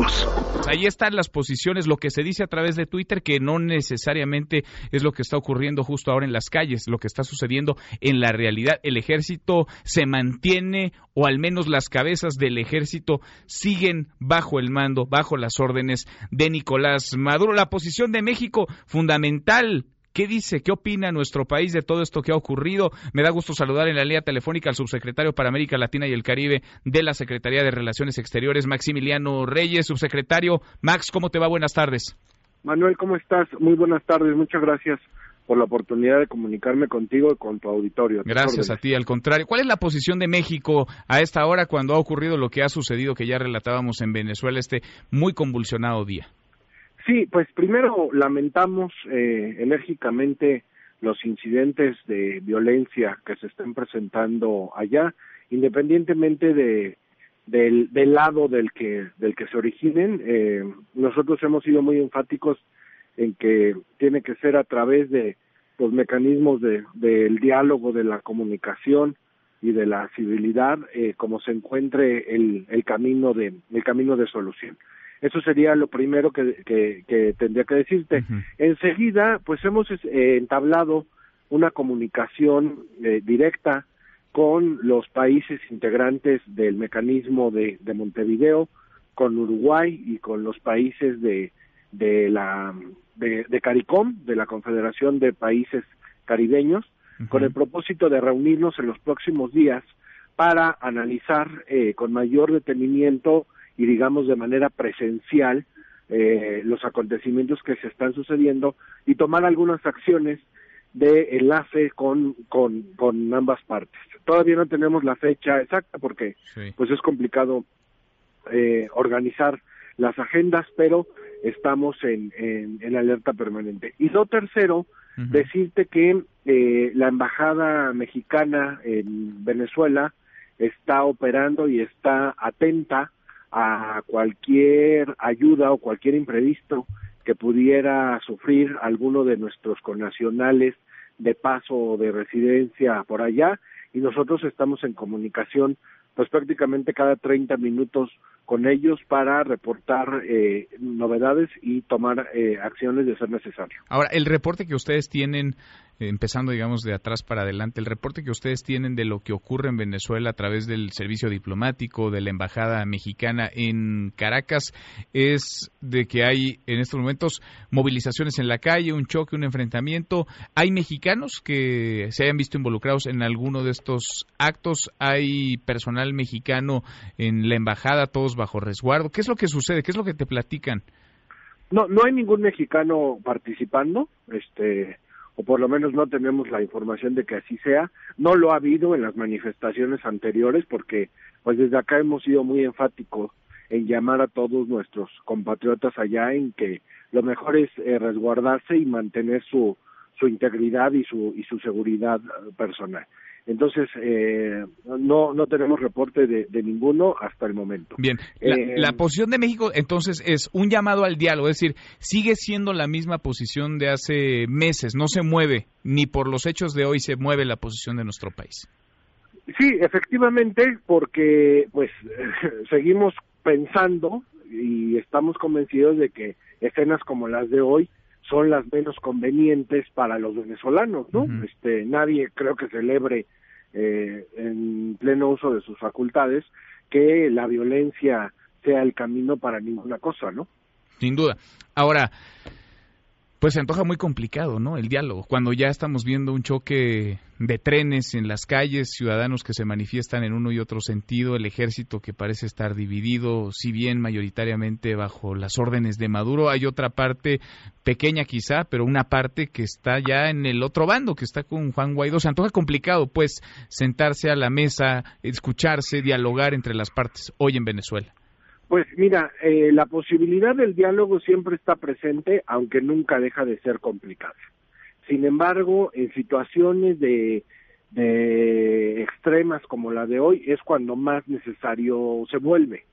nosotros. Ahí están las posiciones, lo que se dice a través de Twitter, que no necesariamente es lo que está ocurriendo justo ahora en las calles, lo que está sucediendo en la realidad. El ejército se mantiene, o al menos las cabezas del ejército siguen bajo el mando, bajo las órdenes de Nicolás Maduro. La posición de México, fundamental ¿Qué dice? ¿Qué opina nuestro país de todo esto que ha ocurrido? Me da gusto saludar en la línea telefónica al subsecretario para América Latina y el Caribe de la Secretaría de Relaciones Exteriores, Maximiliano Reyes. Subsecretario, Max, ¿cómo te va? Buenas tardes. Manuel, ¿cómo estás? Muy buenas tardes, muchas gracias por la oportunidad de comunicarme contigo y con tu auditorio. Gracias a ti, al contrario. ¿Cuál es la posición de México a esta hora cuando ha ocurrido lo que ha sucedido que ya relatábamos en Venezuela este muy convulsionado día? Sí, pues primero lamentamos eh, enérgicamente los incidentes de violencia que se están presentando allá, independientemente de del, lado del que del que se originen. Eh, nosotros hemos sido muy enfáticos en que tiene que ser a través de los mecanismos de, del diálogo, de la comunicación y de la civilidad, eh, como se encuentre el, el camino de el camino de solución. Eso sería lo primero que, tendría que decirte. Enseguida, pues hemos eh, entablado una comunicación eh, directa con los países integrantes del mecanismo de, Montevideo, con Uruguay y con los países de, de la de, CARICOM, de la Confederación de Países Caribeños, con el propósito de reunirnos en los próximos días para analizar eh, con mayor detenimiento y digamos de manera presencial eh, los acontecimientos que se están sucediendo y tomar algunas acciones de enlace con, con, con ambas partes. Todavía no tenemos la fecha exacta porque pues es complicado eh, organizar las agendas, pero estamos en, en, alerta permanente. Y lo tercero, decirte que eh, la embajada mexicana en Venezuela está operando y está atenta a cualquier ayuda o cualquier imprevisto que pudiera sufrir alguno de nuestros connacionales de paso o de residencia por allá y nosotros estamos en comunicación pues prácticamente cada 30 minutos con ellos para reportar eh, novedades y tomar eh, acciones de ser necesario. Ahora, el reporte que ustedes tienen empezando, digamos, de atrás para adelante, el reporte que ustedes tienen de lo que ocurre en Venezuela a través del servicio diplomático de la Embajada Mexicana en Caracas es de que hay en estos momentos movilizaciones en la calle, un choque, un enfrentamiento. ¿Hay mexicanos que se hayan visto involucrados en alguno de estos actos? ¿Hay personal mexicano en la Embajada, todos bajo resguardo? ¿Qué es lo que sucede? ¿Qué es lo que te platican? No, no hay ningún mexicano participando. Este, o por lo menos no tenemos la información de que así sea. No lo ha habido en las manifestaciones anteriores porque pues desde acá hemos sido muy enfáticos en llamar a todos nuestros compatriotas allá en que lo mejor es eh, resguardarse y mantener su su integridad y su y su seguridad eh, personal. Entonces, eh, no, no tenemos reporte de, ninguno hasta el momento. Bien, eh, la, posición de México entonces es un llamado al diálogo, es decir, sigue siendo la misma posición de hace meses, no se mueve, ni por los hechos de hoy se mueve la posición de nuestro país. Sí, efectivamente, porque pues seguimos pensando y estamos convencidos de que escenas como las de hoy son las menos convenientes para los venezolanos, ¿no? Este, nadie creo que celebre eh, en pleno uso de sus facultades que la violencia sea el camino para ninguna cosa, ¿no? Sin duda. Ahora, pues se antoja muy complicado, ¿no? El diálogo, cuando ya estamos viendo un choque de trenes en las calles, ciudadanos que se manifiestan en uno y otro sentido, el ejército que parece estar dividido, si bien mayoritariamente bajo las órdenes de Maduro, hay otra parte pequeña quizá, pero una parte que está ya en el otro bando, que está con Juan Guaidó. Se antoja complicado, pues, sentarse a la mesa, escucharse, dialogar entre las partes hoy en Venezuela. Pues mira, eh, la posibilidad del diálogo siempre está presente, aunque nunca deja de ser complicada. Sin embargo, en situaciones de, de extremas como la de hoy es cuando más necesario se vuelve.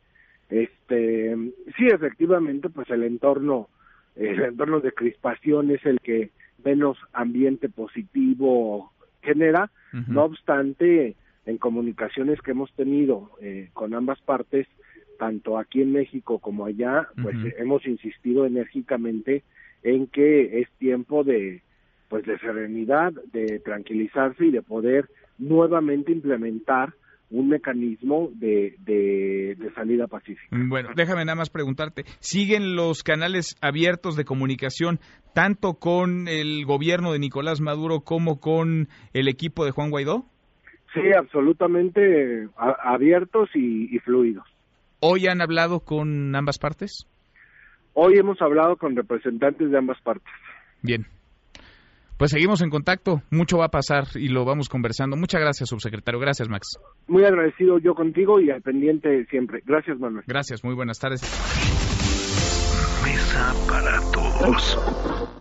Este, sí, efectivamente, pues el entorno, el entorno de crispación es el que menos ambiente positivo genera. No obstante, en comunicaciones que hemos tenido eh, con ambas partes, tanto aquí en México como allá, pues hemos insistido enérgicamente en que es tiempo de pues de serenidad, de tranquilizarse y de poder nuevamente implementar un mecanismo de, de, salida pacífica. Bueno, déjame nada más preguntarte, ¿siguen los canales abiertos de comunicación tanto con el gobierno de Nicolás Maduro como con el equipo de Juan Guaidó? Sí, absolutamente abiertos y, y fluidos. ¿Hoy han hablado con ambas partes? Hoy hemos hablado con representantes de ambas partes. Bien, pues seguimos en contacto, mucho va a pasar y lo vamos conversando. Muchas gracias, subsecretario. Gracias, Max. Muy agradecido yo contigo y al pendiente siempre. Gracias, Manuel. Gracias, muy buenas tardes. Mesa para todos.